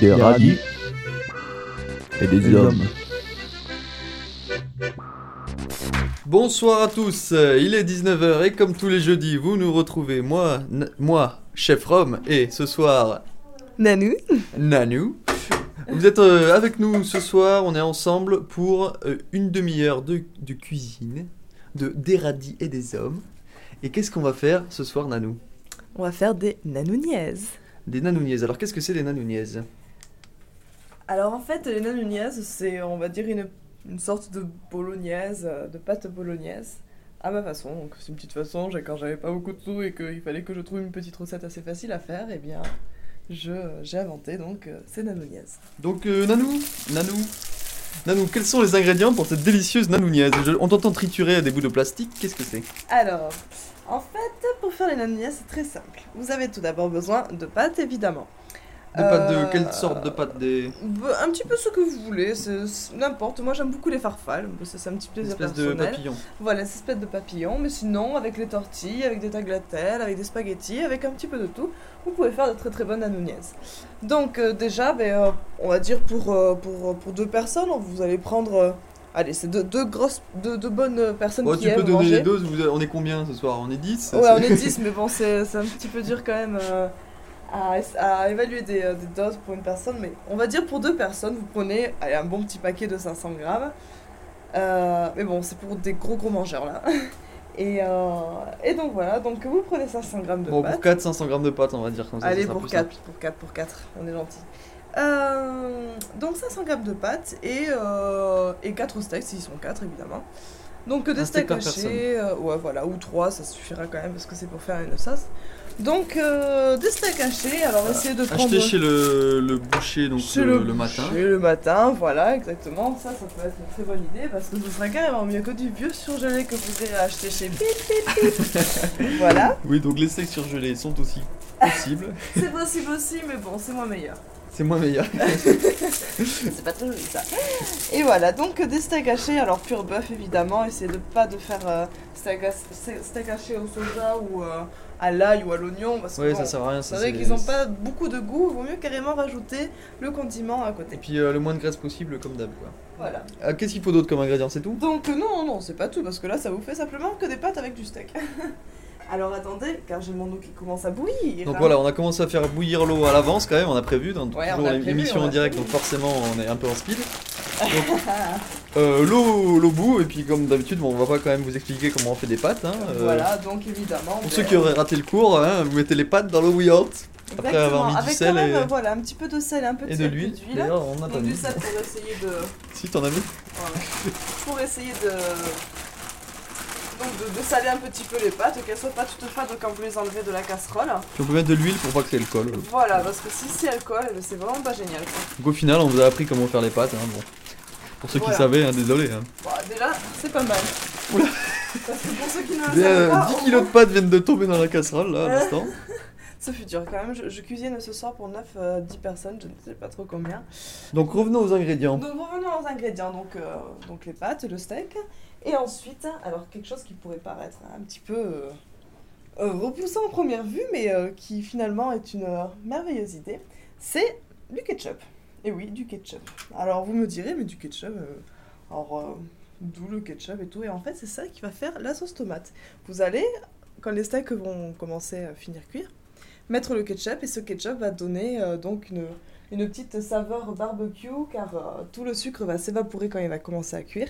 Des radis et des hommes. Bonsoir à tous, il est 19h et comme tous les jeudis, vous nous retrouvez, moi, moi, Chef Rome, et ce soir, Nanou Nanou. Vous êtes euh, avec nous ce soir, on est ensemble pour euh, une demi-heure de, de cuisine, de des radis et des hommes. Et qu'est-ce qu'on va faire ce soir, Nanou? On va faire des nanouniaises. Des nanouniaises. Alors qu'est-ce que c'est des nanouniaises? Alors en fait, les nanouniaises, c'est on va dire une, une sorte de bolognaise, euh, de pâte bolognaise. À ma façon, donc c'est une petite façon, j'ai- quand j'avais pas beaucoup de sous et qu'il fallait que je trouve une petite recette assez facile à faire, et bien je j'ai inventé donc euh, ces nanouniaises. Donc euh, Nanou, Nanou, Nanou, quels sont les ingrédients pour cette délicieuse nanouniaise Je- On t'entend triturer des bouts de plastique, qu'est-ce que c'est Alors, en fait, pour faire les nanouniaises, c'est très simple. Vous avez tout d'abord besoin de pâte, évidemment. De pâte de Euh, quelle sorte de pâte des Bah, Un petit peu ce que vous voulez, n'importe. Moi j'aime beaucoup les farfales, c'est un petit plaisir espèce de personnel. papillon Voilà, cette espèce de papillon, mais sinon avec les tortilles, avec des tagliatelles, avec des spaghettis, avec un petit peu de tout, vous pouvez faire de très très bonnes nanouniaises. Donc euh, déjà, euh, on va dire pour, euh, pour, pour deux personnes, vous allez prendre... allez, c'est deux, deux grosses, deux, deux bonnes personnes Bon, qui tu peux donner manger. les doses, vous- on est combien ce soir? On est 10 Ouais, on est 10, mais bon, c'est c'est un petit peu dur quand même à, à évaluer des, euh, des doses pour une personne. Mais on va dire pour deux personnes, vous prenez allez, un bon petit paquet de 500 grammes. Euh, mais bon, c'est pour des gros gros mangeurs là. Et, euh, et donc voilà, donc vous prenez 500 grammes de Bon, pâte. pour 4, 500 grammes de pâte, on va dire comme ça. Allez, pour plus 4, simple. pour 4, pour 4, on est gentil. Euh, donc 500 grammes de pâte et, euh, et 4 steaks, s'ils sont 4 évidemment. Donc des steak steaks par hachés, ouais voilà, ou 3, ça suffira quand même parce que c'est pour faire une sauce. Donc euh, des steaks hachés, alors essayez de prendre... Acheter chez le, le boucher donc chez le, le matin. Chez le matin, voilà, exactement. Ça, ça peut être une très bonne idée parce que ce sera carrément mieux que du vieux surgelé que vous irez acheter chez Bip Bip. voilà, Oui, donc les steaks surgelés sont aussi possibles. c'est possible aussi, mais bon, c'est moins meilleur. C'est moins meilleur. C'est pas toujours ça. Et voilà, donc des steaks hachés, alors pur bœuf évidemment, essayez de pas de faire euh, steak, steak haché au soja ou euh, à l'ail ou à l'oignon parce que Ouais, bon, ça sert à rien. c'est vrai qu'ils ont pas beaucoup de goût, il vaut mieux carrément rajouter le condiment à Et côté. puis euh, le moins de graisse possible, comme d'hab. Voilà. Ah, Qu'est-ce qu'il faut d'autre comme ingrédient C'est tout? Donc euh, non, non, c'est pas tout parce que là ça vous fait simplement que des pâtes avec du steak. alors attendez, car j'ai mon eau qui commence à bouillir. Donc hein. voilà, on a commencé à faire bouillir l'eau à l'avance quand même, on a prévu, dans Ouais, toujours en direct, donc forcément on est un peu en speed. Donc, euh, l'eau, et puis comme d'habitude, bon, on va pas quand même vous expliquer comment on fait des pâtes. Hein, euh, Voilà, donc évidemment. Pour ceux qui auraient raté le cours, hein, vous mettez les pâtes dans l'eau bouillante, après avoir mis du sel même, et, voilà, un petit peu de sel et un peu et de l'huile. D'ailleurs, on a Donc du sel pour essayer de... Si, t'en as mis voilà, pour essayer de... Donc de, de saler un petit peu les pâtes, qu'elles soient pas toutes fades quand vous les enlevez de la casserole. Puis on peut mettre de l'huile pour pas que ça le colle. Voilà, parce que si c'est alcool, c'est vraiment pas génial. quoi. Donc au final, on vous a appris comment faire les pâtes. Hein, bon. Pour ceux Voilà. qui savaient, hein, désolé. Hein. Bon, déjà, c'est pas mal. Oula. Parce que pour ceux qui ne le Des, savaient euh, pas, 10 au kilos de pâtes viennent de tomber dans la casserole là, à Ouais. l'instant. Ce fut dur quand même, je, je cuisine ce soir pour 9-10 personnes, je ne sais pas trop combien. Donc revenons aux ingrédients. Donc revenons aux ingrédients, donc, euh, donc les pâtes, le steak, et ensuite, alors quelque chose qui pourrait paraître un petit peu euh, euh, repoussant en première vue, mais euh, qui finalement est une euh, merveilleuse idée, c'est du ketchup. Et oui, du ketchup. Alors vous me direz, mais du ketchup, euh, alors euh, d'où le ketchup et tout, et en fait c'est ça qui va faire la sauce tomate. Vous allez, quand les steaks vont commencer à finir cuire, mettre le ketchup, et ce ketchup va donner euh, donc une une petite saveur barbecue car tout le sucre va s'évaporer quand il va commencer à cuire.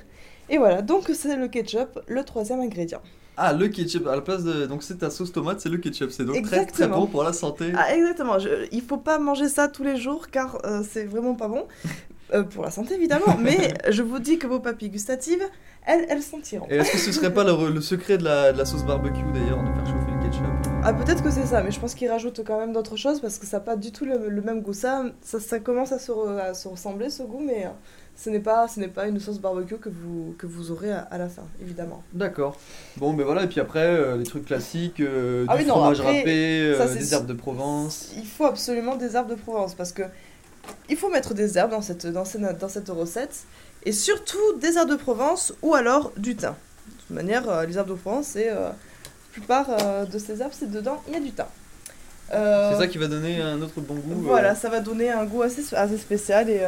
Et voilà, donc c'est le ketchup, le troisième ingrédient. Ah, le ketchup, à la place de. Donc c'est ta sauce tomate, c'est le ketchup. C'est donc très très bon pour la santé. Ah exactement, je, il faut pas manger ça tous les jours car euh, c'est vraiment pas bon. Euh, pour la santé évidemment, mais je vous dis que vos papilles gustatives, elles, elles sentiront. Et est-ce que ce serait pas le, le secret de la, de la sauce barbecue d'ailleurs, de faire chauffer le ketchup? Ah peut-être que c'est ça, mais je pense qu'ils rajoutent quand même d'autres choses parce que ça n'a pas du tout le, le même goût. Ça, ça, ça commence à se, re- à se ressembler ce goût, mais euh, ce n'est pas, ce n'est pas une sauce barbecue que vous, que vous aurez à, à la fin, évidemment. D'accord. Bon, ben voilà, et puis après, euh, les trucs classiques, euh, Ah du oui, non, fromage après, râpé, ça, euh, c'est des herbes de Provence. Il faut absolument des herbes de Provence parce que il faut mettre des herbes dans cette, dans cette, dans cette recette et surtout des herbes de Provence ou alors du thym. De toute manière, euh, les herbes de Provence, c'est euh, plupart euh, de ces herbes, c'est dedans, il y a du thym. C'est ça qui va donner un autre bon goût. Voilà, ça va donner un goût assez, assez spécial et,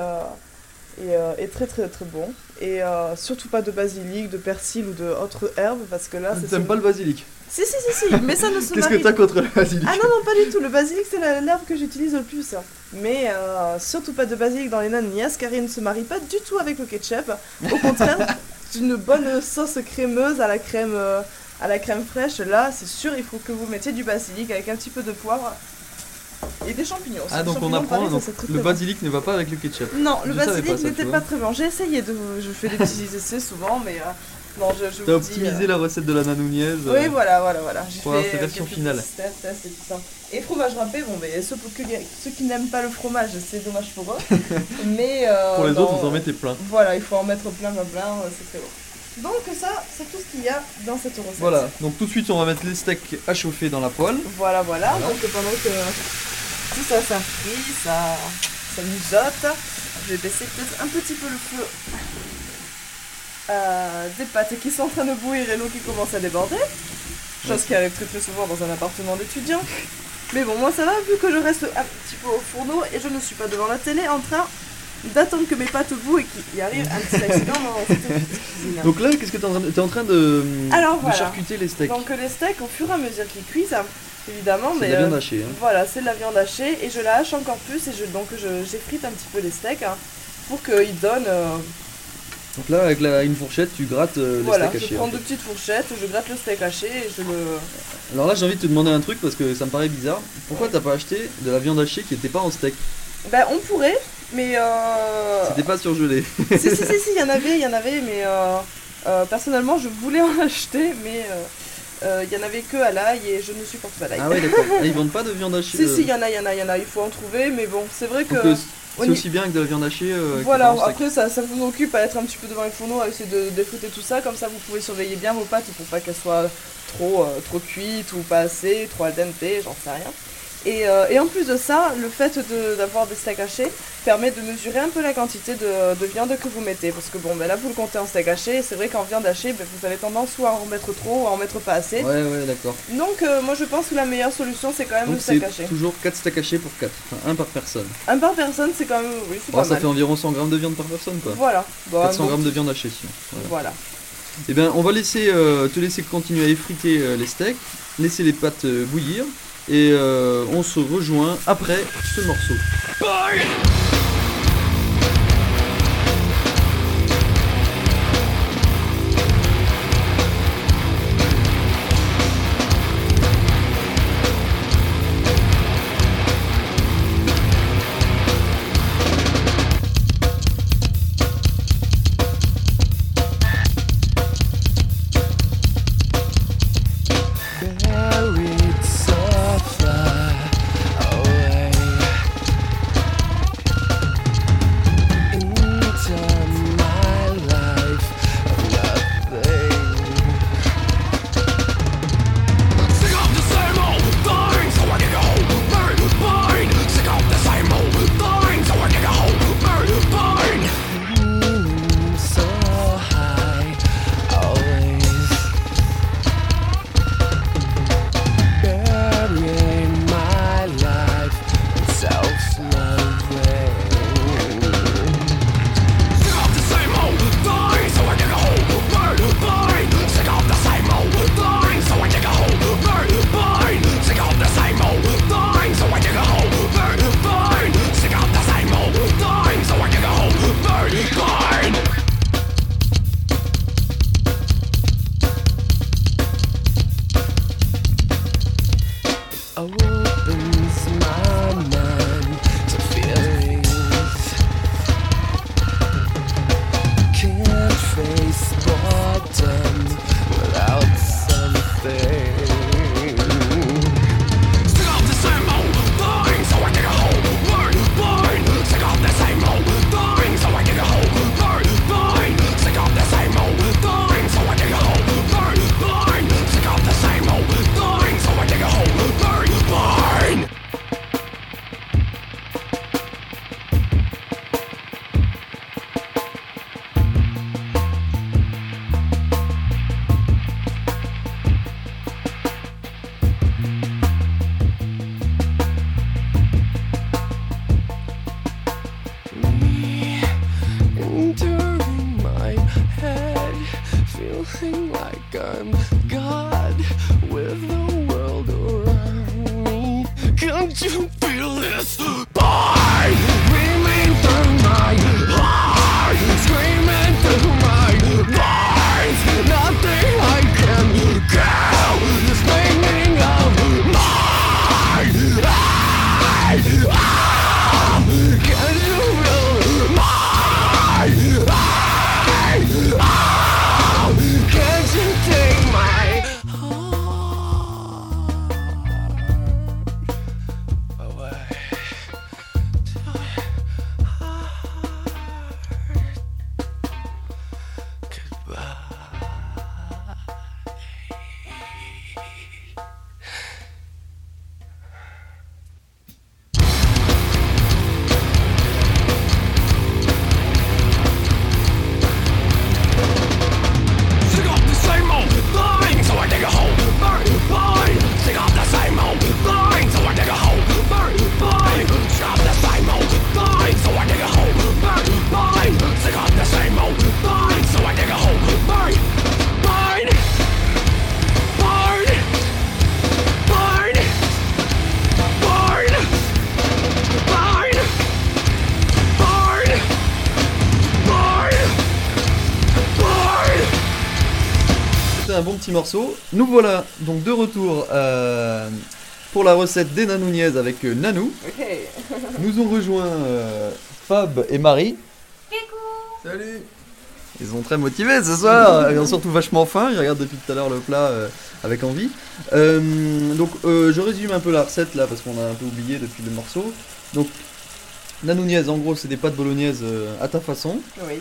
et, euh, et très très très bon. Et euh, surtout pas de basilic, de persil ou de autres herbes parce que là, c'est. T'aimes pas le basilic Si, si, si, si, mais ça ne se Qu'est-ce que marie t'as contre le basilic ah non, non, pas du tout. Le basilic, c'est la- l'herbe que j'utilise le plus. Mais euh, surtout pas de basilic dans les nannias, car il ne se marie pas du tout avec le ketchup. Au contraire, c'est une bonne sauce crémeuse à la crème, à la crème fraîche. Là, c'est sûr, il faut que vous mettiez du basilic avec un petit peu de poivre et des champignons. Ah donc on apprend, pareil, donc le bon. basilic ne va pas avec le ketchup. Non, le Je basilic n'était pas très bon. J'ai essayé de. Je fais des petits essais souvent, mais. euh, non, je, je T'as dis, optimisé euh, la recette de la nanouniaise. euh, oui, voilà, voilà, voilà. J'ai Voilà, fait c'est euh, version finale. petits tests, tests et tout ça. Et fromage râpé, bon, mais ceux, pour que- ceux qui n'aiment pas le fromage, c'est dommage pour eux. mais euh, Pour les non, autres, vous en mettez plein. Voilà, il faut en mettre plein, plein, plein, euh, c'est très bon. Donc ça, c'est tout ce qu'il y a dans cette recette. Voilà, donc tout de suite on va mettre les steaks à chauffer dans la poêle. Voilà, voilà. Voilà. Donc pendant que tout ça s'infrit, ça, ça mijote, je vais baisser peut-être un petit peu le feu euh, des pâtes qui sont en train de bouillir et l'eau qui commence à déborder. Chose qui arrive très très souvent dans un appartement d'étudiant. Mais bon, moi ça va vu que je reste un petit peu au fourneau et je ne suis pas devant la télé en train d'attendre que mes pâtes bouillent et qu'il y arrive un petit accident dans. Donc là, qu'est-ce que t'es en train de... T'es en train de, Alors, de voilà. charcuter les steaks. Donc les steaks, au fur et à mesure qu'ils cuisent, évidemment, C'est de la viande euh, hachée. Hein. voilà, c'est de la viande hachée et je la hache encore plus et je, donc je, j'effrite un petit peu les steaks hein, pour qu'ils donnent. euh, Donc là, avec la- une fourchette, tu grattes euh, les voilà, steaks je hachés. prends deux petites fourchettes, je gratte le steak haché et je le. Alors là, j'ai envie de te demander un truc parce que ça me paraît bizarre. Pourquoi t'as pas acheté de la viande hachée qui était pas en steak? Ben on pourrait, mais. Euh... C'était pas surgelé. si, si, si, si, il y en avait, il y en avait, mais euh, euh, personnellement je voulais en acheter, mais euh, euh, il y en avait que à l'ail et je ne supporte pas l'ail. Ah ouais, d'accord. Ah, ils vendent pas de viande hachée. si, si, il y en a, il y en a, il y en a, il faut en trouver, mais bon, c'est vrai que. c'est aussi bien avec de la viande hachée. euh, Voilà, après ça, ça vous occupe à être un petit peu devant le fourneau, à essayer de défritter tout ça, comme ça vous pouvez surveiller bien vos pâtes pour pas qu'elles soient trop, euh, trop cuites ou pas assez, trop al dente, j'en sais rien. Et, euh, et en plus de ça, le fait de- d'avoir des steaks hachés permet de mesurer un peu la quantité de, de viande que vous mettez. Parce que bon, ben là vous le comptez en steak haché, et c'est vrai qu'en viande hachée, ben, vous avez tendance soit à en mettre trop ou à en mettre pas assez. Ouais, ouais, d'accord. Donc euh, moi je pense que la meilleure solution c'est quand même Donc le steak haché. toujours 4 steaks hachés pour 4. Enfin, un par personne. Un par personne c'est quand même, oui, c'est Bon, pas ça mal. fait environ 100 grammes de viande par personne quoi. Voilà. Bon, 400 donc, grammes de viande hachée sinon. Voilà. Voilà. Eh bien, on va laisser, euh, te laisser continuer à effriter euh, les steaks, laisser les pâtes bouillir, et euh, on se rejoint après ce morceau. feeling face. Petit morceau. Nous voilà donc de retour euh, pour la recette des Nanouniaises avec euh, Nanou. Ok. Nous ont rejoint euh, Fab et Marie. Salut Ils sont très motivés ce soir, ils ont surtout vachement faim, ils regardent depuis tout à l'heure le plat euh, avec envie. Euh, donc euh, je résume un peu la recette là parce qu'on a un peu oublié depuis le morceau. Donc Nanouniaises en gros c'est des pâtes bolognaises euh, à ta façon. Oui.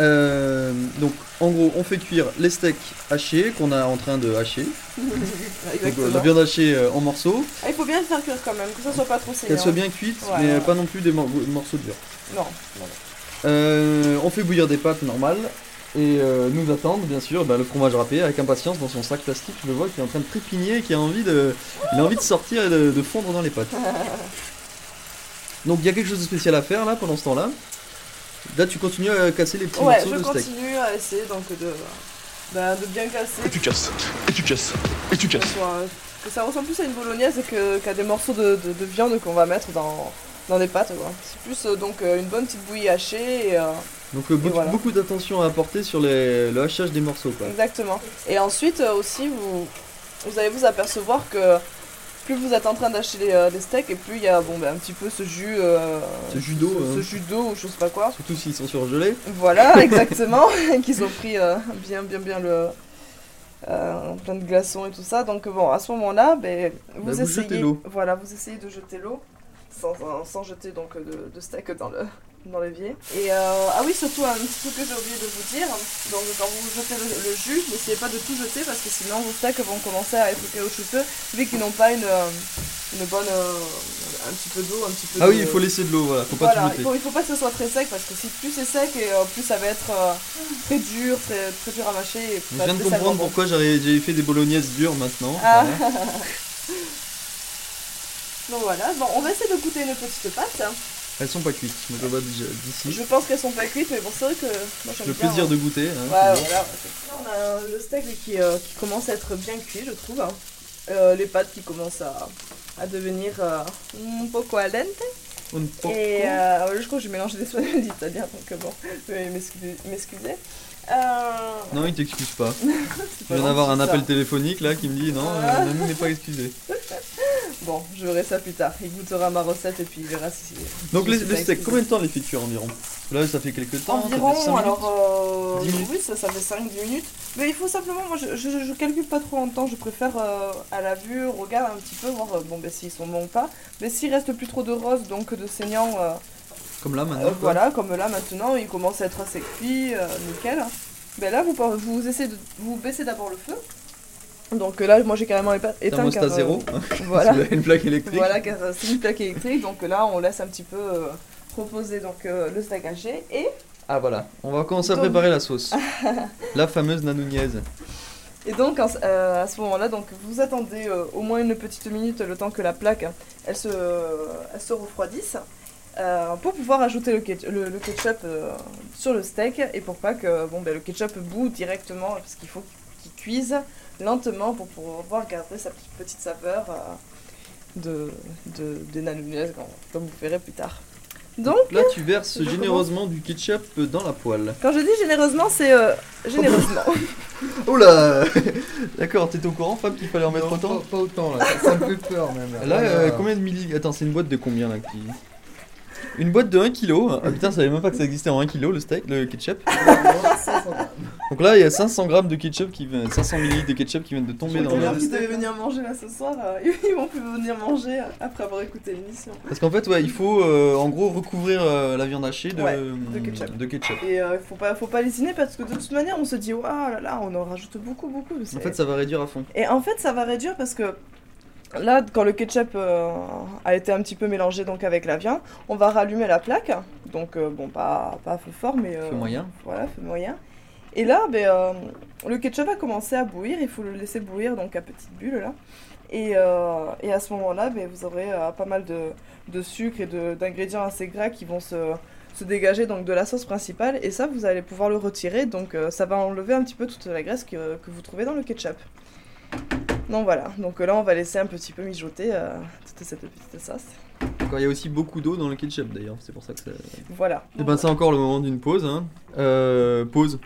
Euh, donc en gros on fait cuire les steaks hachés qu'on est en train de hacher. Donc euh, la viande hachée euh, en morceaux, Ah, il faut bien le faire cuire quand même, que ça soit pas trop saillant. qu'elle soit bien cuite Ouais, mais ouais. pas non plus des mor- morceaux durs. Non, non. On fait bouillir des pâtes normales et nous attendre bien sûr bah, le fromage râpé avec impatience dans son sac plastique. Je le vois qui est en train de trépigner et qui a envie de, il a envie de sortir et de, de fondre dans les pâtes. Donc il y a quelque chose de spécial à faire là pendant ce temps-là. Là tu continues à casser les petits Ouais, morceaux je de steak. continue à essayer donc de, bah, de bien casser. Et tu casses, et tu casses, et tu casses. que ça ressemble plus à une bolognaise que- qu'à des morceaux de, de- de viande qu'on va mettre dans, dans des pâtes. quoi. C'est plus euh, donc euh, une bonne petite bouillie hachée. Et, euh, Donc euh, beaucoup, voilà. beaucoup d'attention à apporter sur les- le hachage des morceaux quoi. exactement. Et ensuite euh, aussi, vous, vous allez vous apercevoir que plus vous êtes en train d'acheter les, euh, les steaks et plus il y a bon, ben, un petit peu ce jus, euh, Ce jus d'eau, ce, hein. ce jus d'eau ou je sais pas quoi. Surtout s'ils sont surgelés. Voilà, exactement, qu'ils ont pris euh, bien, bien, bien le. euh, plein de glaçons et tout ça. Donc, bon, à ce moment-là, ben, vous, vous essayez. l'eau. Voilà, vous essayez de jeter l'eau sans, sans- sans jeter donc de, de steak dans le dans l'évier. Et euh, ah oui, surtout un petit truc que j'ai oublié de vous dire. Donc, quand vous jetez le, le jus, n'essayez pas de tout jeter parce que sinon vos steaks vont commencer à être caoutchouteux vu qu'ils n'ont pas une, euh, une bonne. euh, un petit peu d'eau, un petit peu Ah de- oui, il faut laisser de l'eau, voilà, faut pas voilà, tout il jeter. faut, il faut pas que ce soit très sec parce que si plus c'est sec et euh, plus ça va être très dur, très, très dur à mâcher. Et Je viens de comprendre bon. pourquoi j'avais fait des bolognaises dures maintenant. Ah. Voilà. Donc voilà, bon, on va essayer de goûter une petite pâte. Elles sont pas cuites, je vois déjà d'ici. Je pense qu'elles sont pas cuites, mais bon, c'est vrai que moi j'aime Le bien. plaisir hein. de goûter. hein, Ouais, voilà. On a le steak qui, euh, qui commence à être bien cuit, je trouve. hein. Euh, les pâtes qui commencent à, à devenir euh, un poco al dente. Un poco. Et euh, je crois que j'ai mélangé l'espagnol et l'italien, donc bon, m'excuser. m'excuser. Euh, Non, il t'excuse pas. Je viens d'avoir un appel téléphonique là qui me dit non, Nanou n'est pas excusé. Bon, je verrai ça plus tard. Il goûtera ma recette et puis il verra si. Donc les, suis le pas steak, excusée. combien de temps les fait cuire environ? Là ça fait quelques temps. ça fait cinq Environ, alors. euh, 10 minutes oui, ça, ça fait 5-10 minutes. Mais il faut simplement. Moi, je, je, je calcule pas trop longtemps. Je préfère euh, à la vue, regarde un petit peu, voir euh, bon, ben, s'ils sont bons ou pas. Mais s'il reste plus trop de rose, donc de saignant, euh, Comme là maintenant. voilà, comme là maintenant, il commence à être assez cuit, euh, nickel. Ben là, vous, vous essayez de. Vous baissez d'abord le feu. Donc euh, là, moi j'ai carrément éteint. Thermostat car, euh, zéro. Voilà. Vous avez une plaque électrique. Voilà, euh, c'est une plaque électrique. Donc là, on laisse un petit peu euh, reposer donc, euh, le steak haché. Et Ah voilà, on va commencer à Donc- préparer la sauce. la fameuse nanouniaise. Et donc euh, à ce moment-là, donc vous attendez euh, au moins une petite minute le temps que la plaque elle se, elle se refroidisse. euh, pour pouvoir ajouter le, ketch- le- le ketchup euh, sur le steak et pour pas que bon, ben, le ketchup bout directement, parce qu'il faut qu'il cuise lentement pour pouvoir garder sa petite, petite saveur euh, de, de, nanouilles, comme- vous verrez plus tard. Donc, Là, tu verses généreusement du ketchup dans la poêle. quand je dis généreusement, c'est euh, généreusement. Oh là D'accord, t'étais au courant, Fab, qu'il fallait en mettre Non, autant pas, pas autant là, ça, me fait peur même. Là, euh, combien de milli... Attends, c'est une boîte de combien là qui... Une boîte de 1 kg. Ah putain, je savais même pas que ça existait en 1 kg le steak, le ketchup. 500 grammes. Donc là, il y a 500 grammes de ketchup qui viennent, 500 ml de ketchup qui viennent de tomber dans gens qui devaient venir manger là ce soir, euh, ils vont plus venir manger après avoir écouté l'émission. Parce qu'en fait, ouais, il faut euh, en gros recouvrir euh, la viande hachée de, Ouais, de ketchup. de ketchup. Et euh, faut pas, faut pas lésiner parce que de toute manière, on se dit, waouh là là, on en rajoute beaucoup, beaucoup. En fait, ça va réduire à fond. Et en fait, ça va réduire parce que là, quand le ketchup euh, a été un petit peu mélangé donc avec la viande, on va rallumer la plaque. Donc, euh, bon, pas, pas à feu fort, mais. euh, Feu moyen. Voilà, feu moyen. Et là, ben, euh, le ketchup va commencer à bouillir. Il faut le laisser bouillir donc à petite bulle là. Et, euh, et à ce moment-là, ben, vous aurez euh, pas mal de, de sucre et d'ingrédients assez gras qui vont se, se dégager donc de la sauce principale. Et ça, vous allez pouvoir le retirer. Donc ça va enlever un petit peu toute la graisse que, que vous trouvez dans le ketchup. Donc voilà. Donc là, on va laisser un petit peu mijoter toute cette petite sauce. Il y a aussi beaucoup d'eau dans le ketchup d'ailleurs, c'est pour ça que ça. Voilà. Et ben, c'est encore le moment d'une pause. Hein. Pause.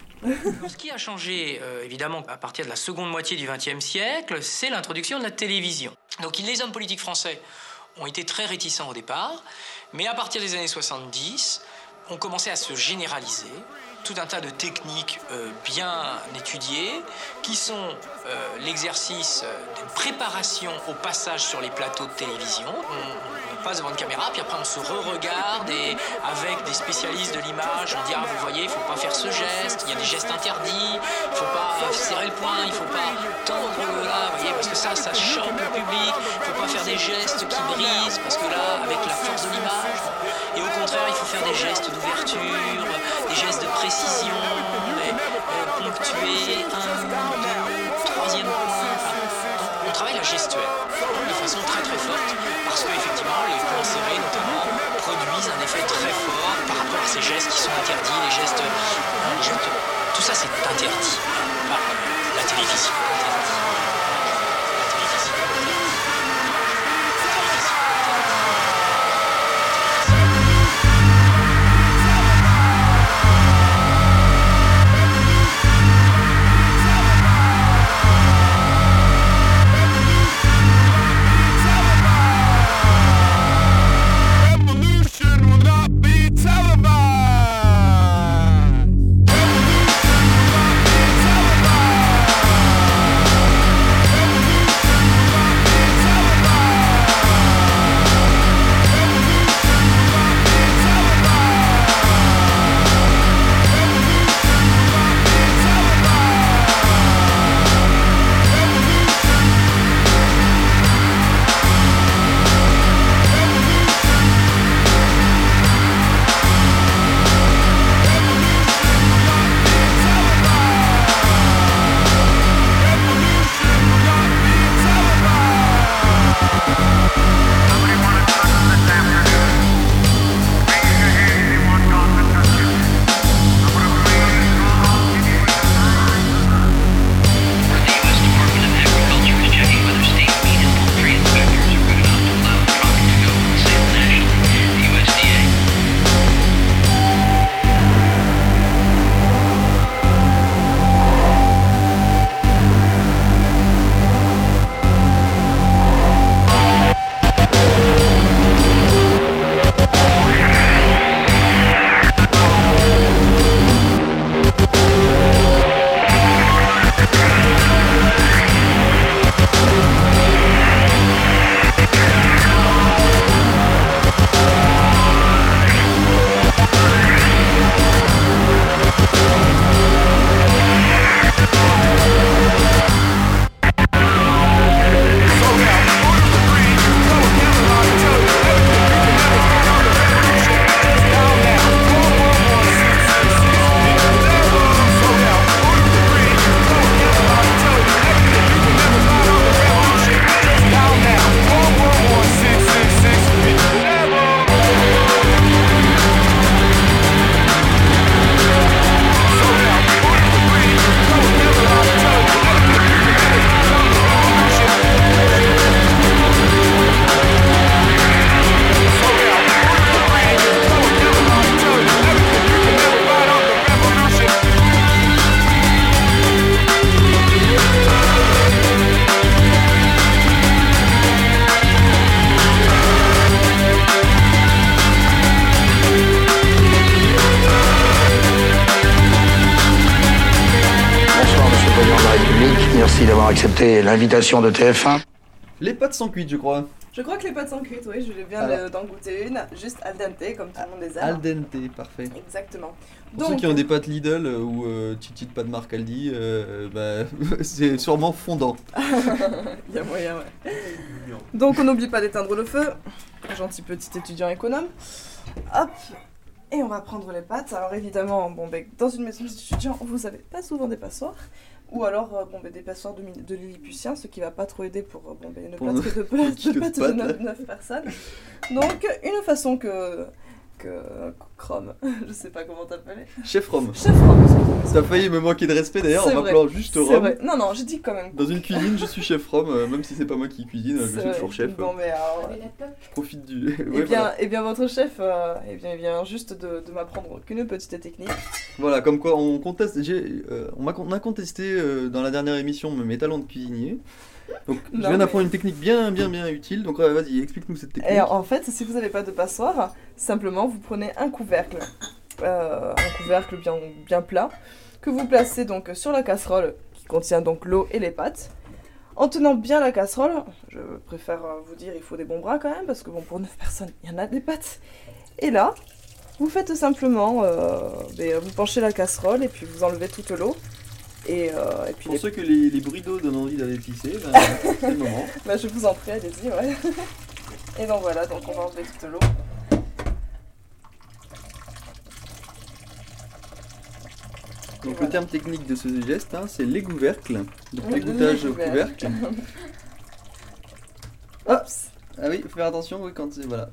Ce qui a changé, euh, évidemment, à partir de la seconde moitié du XXe siècle, c'est l'introduction de la télévision. Donc les hommes politiques français ont été très réticents au départ, mais à partir des années 70, on commençait à se généraliser tout un tas de techniques euh, bien étudiées qui sont euh, l'exercice d'une préparation au passage sur les plateaux de télévision. On, on passe devant une caméra, puis après on se re-regarde et avec des spécialistes de l'image, on dit ah vous voyez, il faut pas faire ce geste, il y a des gestes interdits, il faut pas serrer le poing, il faut pas tendre le là, vous voyez, parce que ça, ça choque le public, il faut pas faire des gestes qui brisent, parce que là, avec la force de l'image, et au contraire, il faut faire des gestes d'ouverture, des gestes de précision, euh, ponctuer, un, deux, troisième point. La gestuelle de façon très très forte, parce que effectivement, les points serrés notamment produisent un effet très fort par rapport à ces gestes qui sont interdits, les gestes, hein, les gestes tout ça c'est interdit par euh, la télévision. Merci d'avoir accepté l'invitation de TF1. Les pâtes sans cuite, je crois. Je crois que les pâtes sont cuites, oui, je viens Alors. d'en goûter une, juste al dente, comme tout le monde les aime. Al dente, parfait. Exactement. Pour ceux qui ont des pâtes Lidl euh, ou euh, Titi de de marque Aldi, euh, bah, c'est sûrement fondant. Il y a moyen, ouais. Donc on n'oublie pas d'éteindre le feu. Gentil petit étudiant économe. Hop. Et on va prendre les pâtes. Alors évidemment, bon, ben, dans une maison d'étudiants, vous avez pas souvent des passoires. Ou alors euh, bon, ben, des passoires de, de Lilliputien, ce qui va pas trop aider pour euh, bon, ben, une Pour de, pâtes- kilos de de de là. 9, personnes. Donc une façon que... que Chrome, je sais pas comment t'appeler. Chef Rome. Chef Rome, a failli me manquer de respect d'ailleurs en m'appelant juste Rome. vrai. Non, non, j'ai dit quand même. Dans une cuisine, je suis chef Rome, euh, même si c'est pas moi qui cuisine, je suis toujours chef. Bon, mais alors, Je profite du. Eh Ouais, bien, voilà. eh bien, votre chef, euh, eh bien, il vient juste de, de m'apprendre qu'une petite technique. Voilà, comme quoi on conteste. euh, on, a contesté euh, dans la dernière émission mes talents de cuisinier. Donc je Non, viens d'apprendre mais- une technique bien, bien, bien utile. Donc euh, vas-y, explique-nous cette technique. Et en fait, si vous n'avez pas de passoire, simplement vous prenez un couvercle, euh, un couvercle bien, bien plat, que vous placez donc sur la casserole qui contient donc l'eau et les pâtes. En tenant bien la casserole, je préfère euh, vous dire, il faut des bons bras quand même, parce que bon, pour 9 personnes, il y en a des pâtes. Et là, vous faites simplement, euh, ben, vous penchez la casserole et puis vous enlevez toute l'eau. Et, euh, et puis Pour les ceux que les, les bruits d'eau donnent envie d'aller tisser, ben, c'est le moment. Bah, je vous en prie, allez-y, ouais. Et donc voilà, donc on va enlever toute l'eau. Donc le terme technique de ce geste, hein, c'est l'égouvercle. Donc l'égouttage au couvercle. Hop Ah oui, faut faire attention oui, quand c'est. Voilà.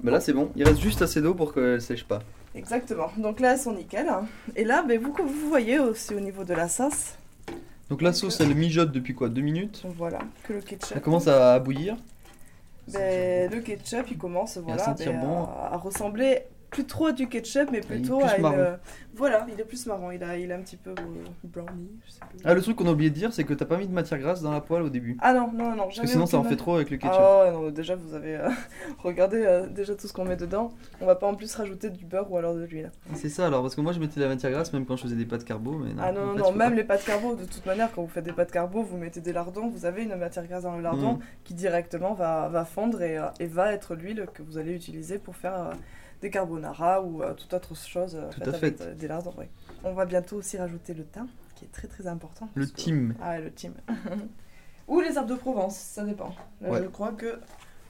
Bah là c'est bon, il reste juste assez d'eau pour qu'elle sèche pas. Exactement. Donc là, elles sont nickel. hein. Et là, ben, vous, vous voyez aussi au niveau de la sauce, Donc la sauce elle mijote depuis quoi Deux minutes? voilà, que le ketchup. Elle commence à bouillir. Ben, le ketchup, il commence voilà, sentir ben, bon. à, à ressembler plus trop du ketchup, mais plutôt à une. marron. Voilà, il est plus marron. Il a, il a un petit peu euh, brownie, je sais plus. Ah le truc qu'on a oublié de dire c'est que t'as pas mis de matière grasse dans la poêle au début. Ah non, non, non, Parce que sinon ça en fait trop avec le ketchup. Ah non, déjà vous avez euh, regardé euh, déjà tout ce qu'on met dedans. On va pas en plus rajouter du beurre ou alors de l'huile. C'est ça alors parce que moi je mettais de la matière grasse même quand je faisais des pâtes carbo mais non. ah non, non, fait, non, même pas. les pâtes carbo, de toute manière, quand vous faites des pâtes carbo, vous mettez des lardons, vous avez une matière grasse dans le lardon Mhm. qui directement va, va fondre et, euh, et va être l'huile que vous allez utiliser pour faire euh, des carbonara ou euh, toute autre chose euh, Tout faite à avec fait. euh, des lardons. ouais. On va bientôt aussi rajouter le thym, qui est très très important. Le que- thym. Ah ouais, le thym. ou les herbes de Provence, ça dépend. Là, Ouais. je crois que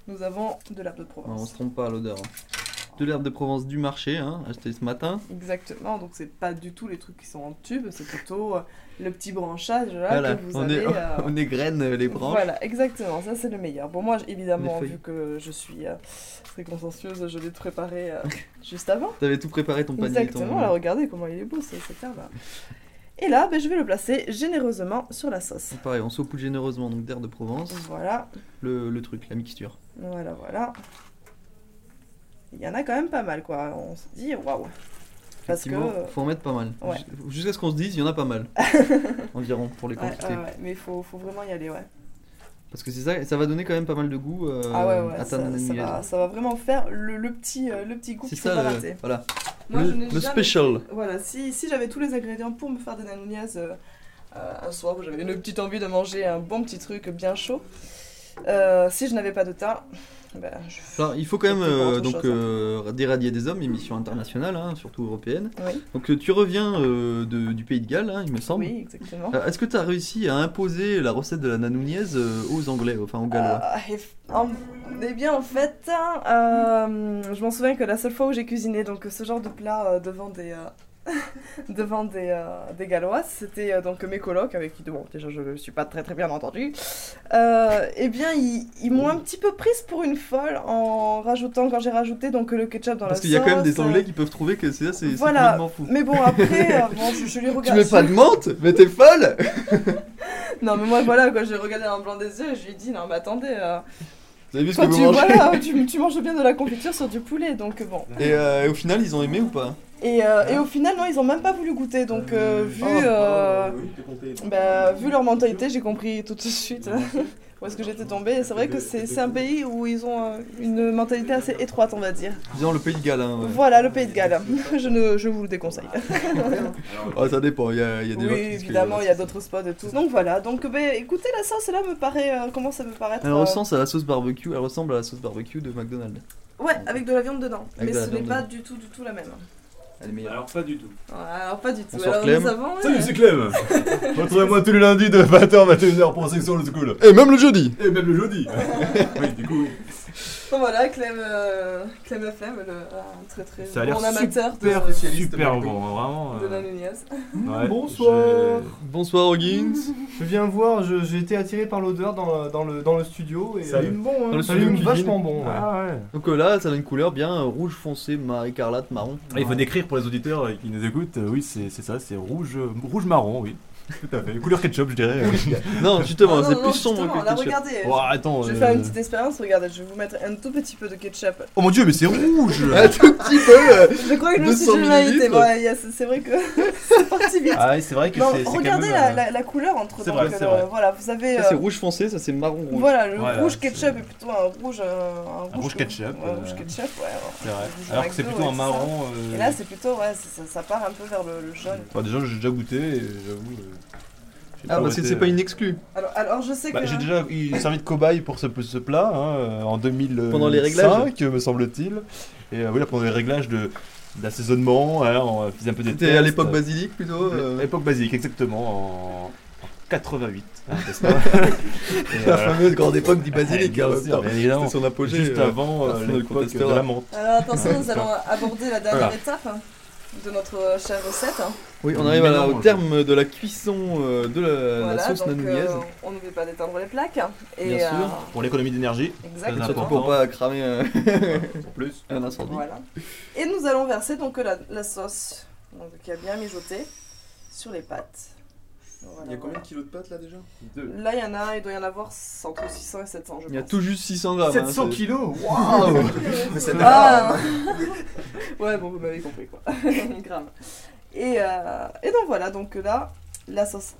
nous avons de l'herbe de Non, on Provence. se trompe pas à l'odeur. hein. De l'herbe de Provence du marché, hein, acheté ce matin. Exactement, donc c'est pas du tout les trucs qui sont en tube, c'est plutôt euh, le petit branchage là Voilà, que vous on, avez. est, euh, on égrène euh, les branches. Voilà, exactement, ça c'est le meilleur. Bon, moi évidemment, vu que je suis euh, très consciencieuse, je l'ai préparé juste avant. T'avais tout préparé ton panier. Exactement, ton- là regardez comment il est beau ce- cette herbe. Et là, ben, je vais le placer généreusement sur la sauce. Pareil, on saupoudre généreusement donc d'herbe de Provence, Voilà, le, le truc, la mixture. voilà, voilà. Il y en a quand même pas mal quoi, on se dit waouh. Parce que. Effectivement, faut en mettre pas mal. ouais. Jusqu'à ce qu'on se dise, il y en a pas mal. Environ, pour les quantités. ouais, ouais, mais il faut, faut vraiment y aller, ouais. Parce que c'est ça, ça va donner quand même pas mal de goût euh, ah ouais, ouais, à ta ça, ça va, ça va vraiment faire le, le petit, euh, le petit goût C'est qu'il faut ça, pas le, rater. voilà. Moi, le je n'ai le jamais- special. Voilà, si, si j'avais tous les ingrédients pour me faire des euh, euh, un soir où j'avais une petite envie de manger un bon petit truc bien chaud, euh, si je n'avais pas de temps, ben, je... Alors, il faut quand même euh, donc chose, hein. euh, d'éradier des hommes, émission internationale, hein, surtout européenne. Oui, Donc tu reviens euh, de- du pays de Galles, hein, il me semble. oui, exactement. Est-ce que tu as réussi à imposer la recette de la nanouniaise euh, aux Anglais, enfin aux Gallois? Ah, en- eh bien, en fait, je m'en souviens que la seule fois où j'ai cuisiné donc ce genre de plat devant des devant des, euh, des Gallois, c'était euh, donc mes colocs avec qui bon déjà je ne suis pas très très bien entendu. Euh, eh bien, ils, ils m'ont un petit peu prise pour une folle en rajoutant quand j'ai rajouté donc le ketchup dans Parce la qu'il y a quand même des sauce, Anglais euh, qui peuvent trouver que c'est ça, c'est Voilà. complètement fou. Mais bon après, bon, je, je Tu regarde. mets pas de menthe Mais t'es folle Non mais moi voilà quand j'ai regardé le blanc des yeux, je lui ai dit non mais attendez. Vous avez vu ce que vous tu, mangez voilà, tu, tu manges bien de la confiture sur du poulet, donc bon. et, euh, et au final, ils ont aimé ou pas? Et, euh, et au final, non, ils ont même pas voulu goûter, donc euh, vu, Oh. euh, bah, vu leur mentalité, j'ai compris tout de suite. où est-ce que j'étais tombée. Et c'est vrai que c'est un pays où ils ont euh, une mentalité assez étroite, on va dire. Disons le pays de Galles. Hein, ouais. Voilà, le pays de Galles. je, ne, je vous le déconseille. Ah, ça dépend, il y a, il y a des Oui, évidemment, il y a d'autres spots et tout. Donc voilà, donc ben, écoutez, la sauce là me paraît. euh, comment ça me paraît Elle ressemble à la sauce barbecue, elle ressemble à la sauce barbecue de McDonald's. Ouais, avec de la viande dedans. Avec mais ce n'est pas dedans. du tout, du tout la même. Elle est meilleure. Alors, pas du tout. Ouais, alors pas du tout. Bonsoir, alors Clem. nous avons. Salut, euh, c'est Clem Retrouvez-moi tous les lundis de 20h à 21h pour Section Old School. Et même le jeudi Et même le jeudi Oui, du coup, Donc voilà, Clem, euh, Clem FM, le, un très très ça a l'air bon amateur super, de, super bon, hein, vraiment. de euh, la Nunez. ouais, Bonsoir. Bonsoir Hoggins Je viens voir, je- j'ai été attiré par l'odeur dans, dans, le, dans le studio et Ça allume bon, Dans le ça studio allume cuisine. vachement bon. ouais. Ah ouais. Donc euh, là, ça a une couleur bien euh, rouge foncé, écarlate, marron. Ah, il faut décrire pour les auditeurs euh, qui nous écoutent, euh, oui, c'est c'est ça, c'est rouge, rouge marron, oui. Tout à fait. Couleur ketchup, je dirais. Non, justement, c'est plus sombre que là, ketchup. regardez, Oh, attends. je vais euh, faire une petite expérience, regardez, je vais vous mettre un tout petit peu de ketchup. Oh mon dieu, mais c'est rouge Un tout petit peu euh, Je crois que je me suis 200 déjà a- c'est vrai que c'est parti vite. Ah, ouais, c'est vrai que Non, c'est. c'est quand regardez même, la, euh, la, la couleur entre c'est vrai, c'est vrai. Voilà, vous avez. Ça c'est euh, rouge foncé, ça c'est marron rouge. Voilà, le Voilà, rouge ketchup est plutôt un rouge. euh, un rouge ketchup, un rouge euh, ketchup, ouais. alors. C'est vrai. rouge Alors que c'est plutôt un marron. euh, Et là, c'est plutôt, ouais, ça, ça part un peu vers le, jaune. déjà, j'ai déjà goûté et j'avoue. Euh, Ah, parce que c'est pas euh, une exclue. Alors, alors je sais Bah, que. j'ai déjà eu- servi de cobaye pour ce, ce plat hein, euh, en 2005, Pendant les réglages me semble-t-il. Et euh, oui, là, pendant les réglages de d'assaisonnement, hein, on faisait un peu des C'était à tests. l'époque basilic plutôt. euh, L'époque basique, exactement, en, en 88, hein, n'est-ce pas Et, La euh, fameuse grande époque du basilic. bien en même sûr, temps. bien évidemment. C'était son apogée. Juste euh, avant euh, personne ne le l'époque de contestera. la menthe. Alors attention, nous allons aborder la dernière Voilà. étape hein, de notre euh, chère recette. hein. Oui, on arrive à au terme de la cuisson euh, de la, la Voilà, sauce donc nanouillaise. euh, on n'oublie pas d'éteindre les plaques. Et, Bien sûr. euh, Pour l'économie d'énergie, exactement. Surtout pour pas cramer en plus. un incendie. Voilà. Et nous allons verser donc la, la sauce donc, qui a bien mijoté sur les pâtes. Voilà, voilà. de kilos de pâtes là déjà? Là, il y en a, il doit y en avoir entre 600 et 700, je Il y a tout juste 600 grammes. hein, 700 c'est- kilos? Waouh Mais c'est Ah Ouais, bon, vous m'avez compris quoi. Gramme. Et, euh, et donc voilà, donc là, la sauce.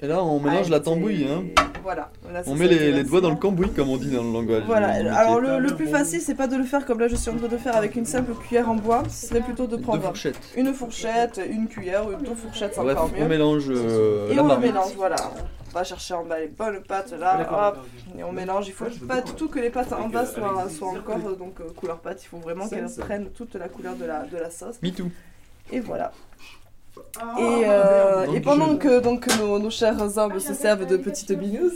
Et là, on mélange a la tambouille. Hein. Voilà. On met les, doigts dans le cambouis, comme on dit dans le langage. Voilà, alors le, le plus facile, c'est pas de le faire comme là je suis en train de faire avec une simple cuillère en bois, ce serait plutôt de prendre une fourchette, une cuillère ou deux fourchettes, c'est Bref, encore on mieux. mélange euh, Et la on le mélange, voilà. On va chercher en bas les bonnes pâtes là, hop, et on mélange. Il faut pas du tout que les pâtes en bas soient, soient encore euh, donc euh, couleur pâte. Il faut vraiment qu'elles prennent toute la couleur de la, de la sauce. Me too. Et voilà. Et, euh, Donc, et pendant que donc nos, nos chers hommes se servent de petites binous,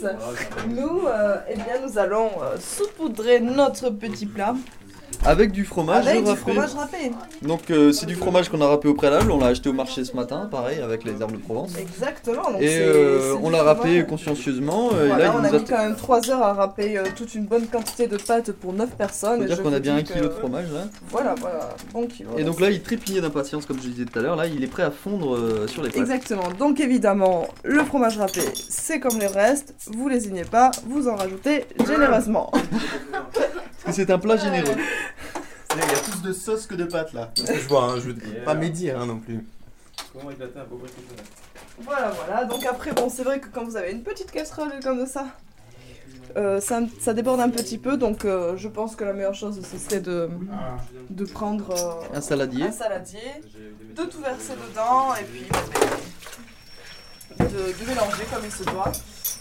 nous, euh, eh bien, nous allons euh, saupoudrer notre petit plat Avec du fromage avec du râpé. fromage râpé. Donc euh, c'est du fromage qu'on a râpé au préalable, on l'a acheté au marché ce matin, pareil, avec les herbes de Provence. Exactement. Donc Et c'est- euh, c'est on du l'a râpé fromage. consciencieusement. euh, et Voilà, là, on a nous mis quand même 3 heures à râper euh, toute une bonne quantité de pâtes pour 9 personnes. Faut et dire je qu'on a vous bien un dis kilo de fromage là. Voilà, voilà, bon kilo. Et donc là, il trépignait d'impatience, comme je disais tout à l'heure. Là, il est prêt à fondre euh, sur les pâtes. Exactement. Donc évidemment, le fromage râpé, c'est comme les restes. Vous lésignez pas, vous en rajoutez généreusement. Parce que c'est un plat généreux. Il y a plus de sauce que de pâtes là. Je vois, hein, je veux pas médire hein, non plus. Comment éclater un Voilà, voilà. Donc après, bon, c'est vrai que quand vous avez une petite casserole comme ça, euh, ça, ça déborde un petit peu. Donc euh, je pense que la meilleure chose, ce serait de, de prendre euh, Un saladier. un saladier, de tout verser dedans et puis de, de mélanger comme il se doit.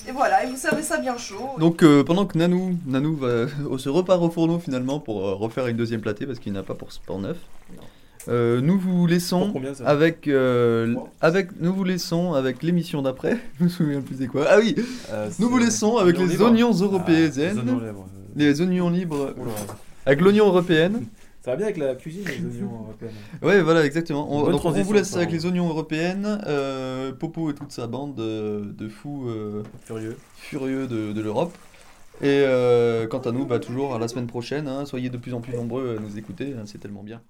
Et voilà, et vous servez ça bien chaud. Donc euh, pendant que Nanou, Nanou va, se repart au fourneau finalement pour euh, refaire une deuxième platée parce qu'il n'a pas pour sport neuf. euh, nous vous laissons combien, avec, euh, avec nous vous laissons avec l'émission d'après. Je me souviens plus c'est quoi. Ah oui, nous vous laissons avec les oignons européennes, Ah, les oignons libres. les oignons libres, Oula. avec l'oignon européenne. Ça va bien avec la cuisine, les oignons européens. Ouais, voilà, exactement. On, donc, on vous laisse avec les oignons européennes, euh, Popo et toute sa bande de, de fous euh, Furieux. furieux de, de l'Europe. Et euh, quant à nous, bah, toujours à la semaine prochaine. hein. soyez de plus en plus nombreux à nous écouter, hein, c'est tellement bien.